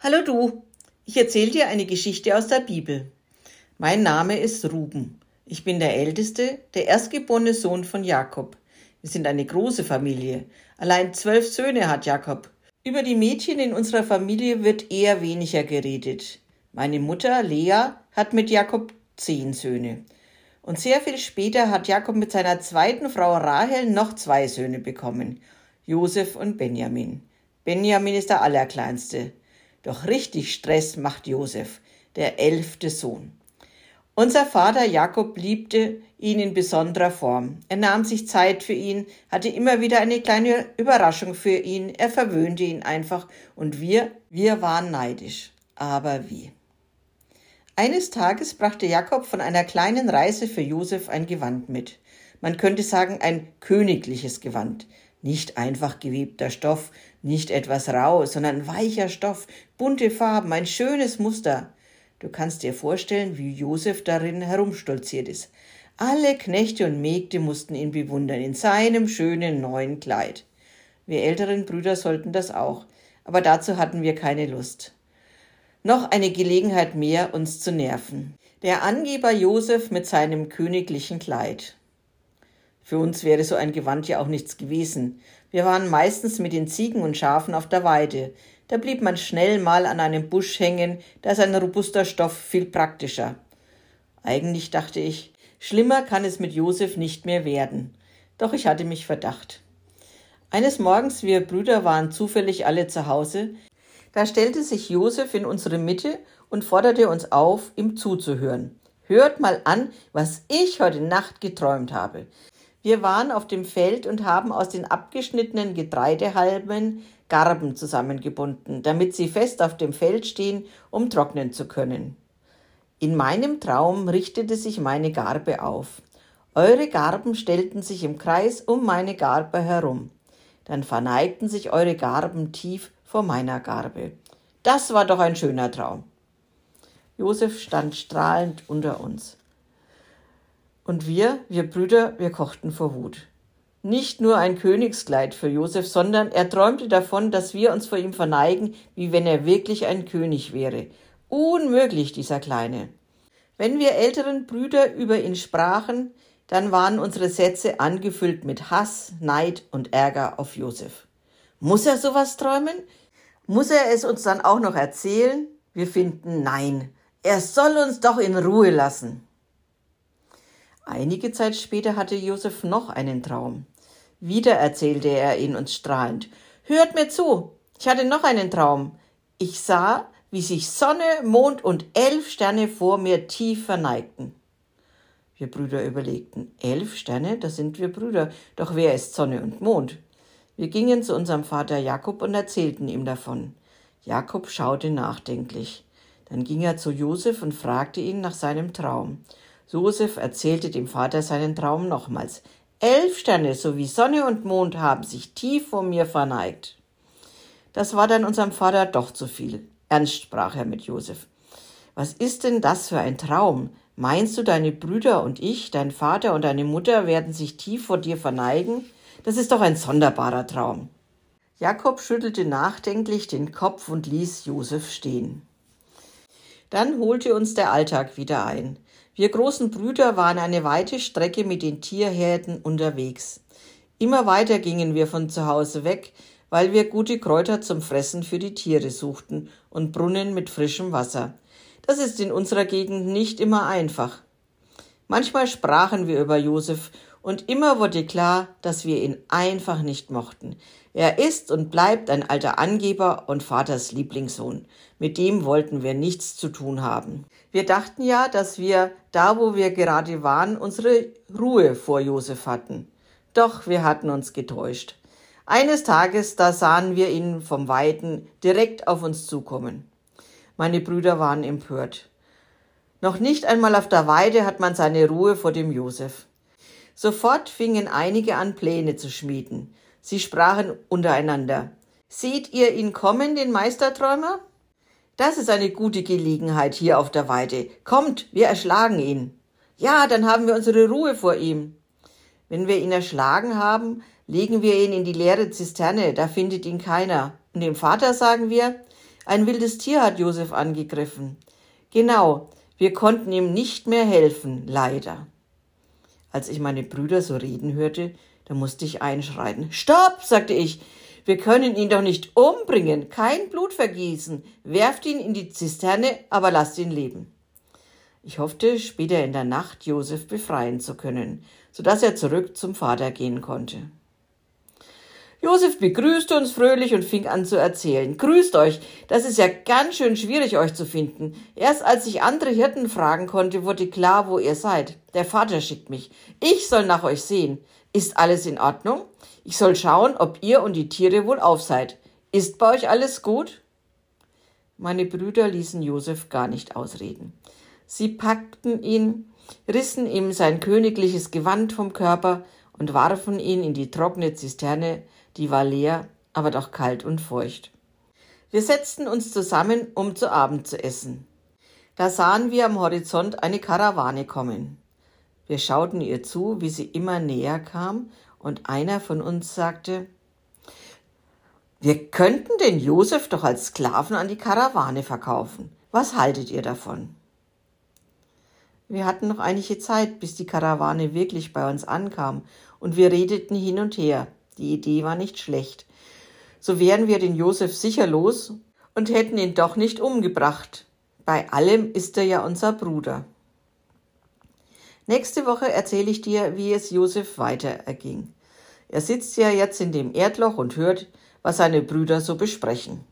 Hallo du, ich erzähle dir eine Geschichte aus der Bibel. Mein Name ist Ruben. Ich bin der älteste, der erstgeborene Sohn von Jakob. Wir sind eine große Familie. Allein zwölf Söhne hat Jakob. Über die Mädchen in unserer Familie wird eher weniger geredet. Meine Mutter, Lea, hat mit Jakob zehn Söhne. Und sehr viel später hat Jakob mit seiner zweiten Frau Rahel noch zwei Söhne bekommen, Josef und Benjamin. Benjamin ist der Allerkleinste. Doch richtig Stress macht Josef, der elfte Sohn. Unser Vater Jakob liebte ihn in besonderer Form. Er nahm sich Zeit für ihn, hatte immer wieder eine kleine Überraschung für ihn, er verwöhnte ihn einfach und wir, wir waren neidisch. Aber wie? Eines Tages brachte Jakob von einer kleinen Reise für Josef ein Gewand mit. Man könnte sagen ein königliches Gewand. Nicht einfach gewebter Stoff, nicht etwas rau, sondern weicher Stoff, bunte Farben, ein schönes Muster. Du kannst dir vorstellen, wie Josef darin herumstolziert ist. Alle Knechte und Mägde mussten ihn bewundern in seinem schönen neuen Kleid. Wir älteren Brüder sollten das auch, aber dazu hatten wir keine Lust. Noch eine Gelegenheit mehr, uns zu nerven. Der Angeber Josef mit seinem königlichen Kleid. Für uns wäre so ein Gewand ja auch nichts gewesen. Wir waren meistens mit den Ziegen und Schafen auf der Weide. Da blieb man schnell mal an einem Busch hängen, da ist ein robuster Stoff viel praktischer. Eigentlich dachte ich, schlimmer kann es mit Josef nicht mehr werden. Doch ich hatte mich Verdacht. Eines Morgens, wir Brüder waren zufällig alle zu Hause, da stellte sich Josef in unsere Mitte und forderte uns auf, ihm zuzuhören. Hört mal an, was ich heute Nacht geträumt habe. Wir waren auf dem Feld und haben aus den abgeschnittenen Getreidehalmen Garben zusammengebunden, damit sie fest auf dem Feld stehen, um trocknen zu können. In meinem Traum richtete sich meine Garbe auf. Eure Garben stellten sich im Kreis um meine Garbe herum. Dann verneigten sich eure Garben tief vor meiner Garbe. Das war doch ein schöner Traum. Josef stand strahlend unter uns. Und wir, wir Brüder, wir kochten vor Wut. Nicht nur ein Königskleid für Josef, sondern er träumte davon, dass wir uns vor ihm verneigen, wie wenn er wirklich ein König wäre. Unmöglich, dieser Kleine. Wenn wir älteren Brüder über ihn sprachen, dann waren unsere Sätze angefüllt mit Hass, Neid und Ärger auf Josef. Muss er sowas träumen? Muss er es uns dann auch noch erzählen? Wir finden nein. Er soll uns doch in Ruhe lassen. Einige Zeit später hatte Josef noch einen Traum. Wieder erzählte er ihn uns strahlend. Hört mir zu, ich hatte noch einen Traum. Ich sah, wie sich Sonne, Mond und elf Sterne vor mir tief verneigten. Wir Brüder überlegten, elf Sterne, da sind wir Brüder, doch wer ist Sonne und Mond? Wir gingen zu unserem Vater Jakob und erzählten ihm davon. Jakob schaute nachdenklich. Dann ging er zu Josef und fragte ihn nach seinem Traum. Josef erzählte dem Vater seinen Traum nochmals. Elf Sterne sowie Sonne und Mond haben sich tief vor mir verneigt. Das war dann unserem Vater doch zu viel. Ernst sprach er mit Josef. Was ist denn das für ein Traum? Meinst du, deine Brüder und ich, dein Vater und deine Mutter werden sich tief vor dir verneigen? Das ist doch ein sonderbarer Traum. Jakob schüttelte nachdenklich den Kopf und ließ Josef stehen. Dann holte uns der Alltag wieder ein. Wir großen Brüder waren eine weite Strecke mit den Tierherden unterwegs. Immer weiter gingen wir von zu Hause weg, weil wir gute Kräuter zum Fressen für die Tiere suchten und Brunnen mit frischem Wasser. Das ist in unserer Gegend nicht immer einfach. Manchmal sprachen wir über Josef und immer wurde klar, dass wir ihn einfach nicht mochten. Er ist und bleibt ein alter Angeber und Vaters Lieblingssohn. Mit dem wollten wir nichts zu tun haben. Wir dachten ja, dass wir da, wo wir gerade waren, unsere Ruhe vor Josef hatten. Doch wir hatten uns getäuscht. Eines Tages, da sahen wir ihn vom Weiten direkt auf uns zukommen. Meine Brüder waren empört. Noch nicht einmal auf der Weide hat man seine Ruhe vor dem Josef. Sofort fingen einige an, Pläne zu schmieden. Sie sprachen untereinander. Seht ihr ihn kommen, den Meisterträumer? Das ist eine gute Gelegenheit hier auf der Weide. Kommt, wir erschlagen ihn. Ja, dann haben wir unsere Ruhe vor ihm. Wenn wir ihn erschlagen haben, legen wir ihn in die leere Zisterne, da findet ihn keiner. Und dem Vater sagen wir, Ein wildes Tier hat Josef angegriffen. Genau, wir konnten ihm nicht mehr helfen, leider. Als ich meine Brüder so reden hörte, da musste ich einschreiten. Stopp, sagte ich, wir können ihn doch nicht umbringen, kein Blut vergießen. Werft ihn in die Zisterne, aber lasst ihn leben. Ich hoffte, später in der Nacht Josef befreien zu können, so dass er zurück zum Vater gehen konnte. Josef begrüßte uns fröhlich und fing an zu erzählen. Grüßt euch, das ist ja ganz schön schwierig, euch zu finden. Erst als ich andere Hirten fragen konnte, wurde klar, wo ihr seid. Der Vater schickt mich. Ich soll nach euch sehen. Ist alles in Ordnung? Ich soll schauen, ob ihr und die Tiere wohl auf seid. Ist bei euch alles gut? Meine Brüder ließen Josef gar nicht ausreden. Sie packten ihn, rissen ihm sein königliches Gewand vom Körper und warfen ihn in die trockene Zisterne, die war leer, aber doch kalt und feucht. Wir setzten uns zusammen, um zu Abend zu essen. Da sahen wir am Horizont eine Karawane kommen. Wir schauten ihr zu, wie sie immer näher kam und einer von uns sagte, wir könnten den Josef doch als Sklaven an die Karawane verkaufen. Was haltet ihr davon? Wir hatten noch einige Zeit, bis die Karawane wirklich bei uns ankam, und wir redeten hin und her. Die Idee war nicht schlecht. So wären wir den Josef sicher los und hätten ihn doch nicht umgebracht. Bei allem ist er ja unser Bruder. Nächste Woche erzähle ich dir, wie es Josef weiter erging. Er sitzt ja jetzt in dem Erdloch und hört, was seine Brüder so besprechen.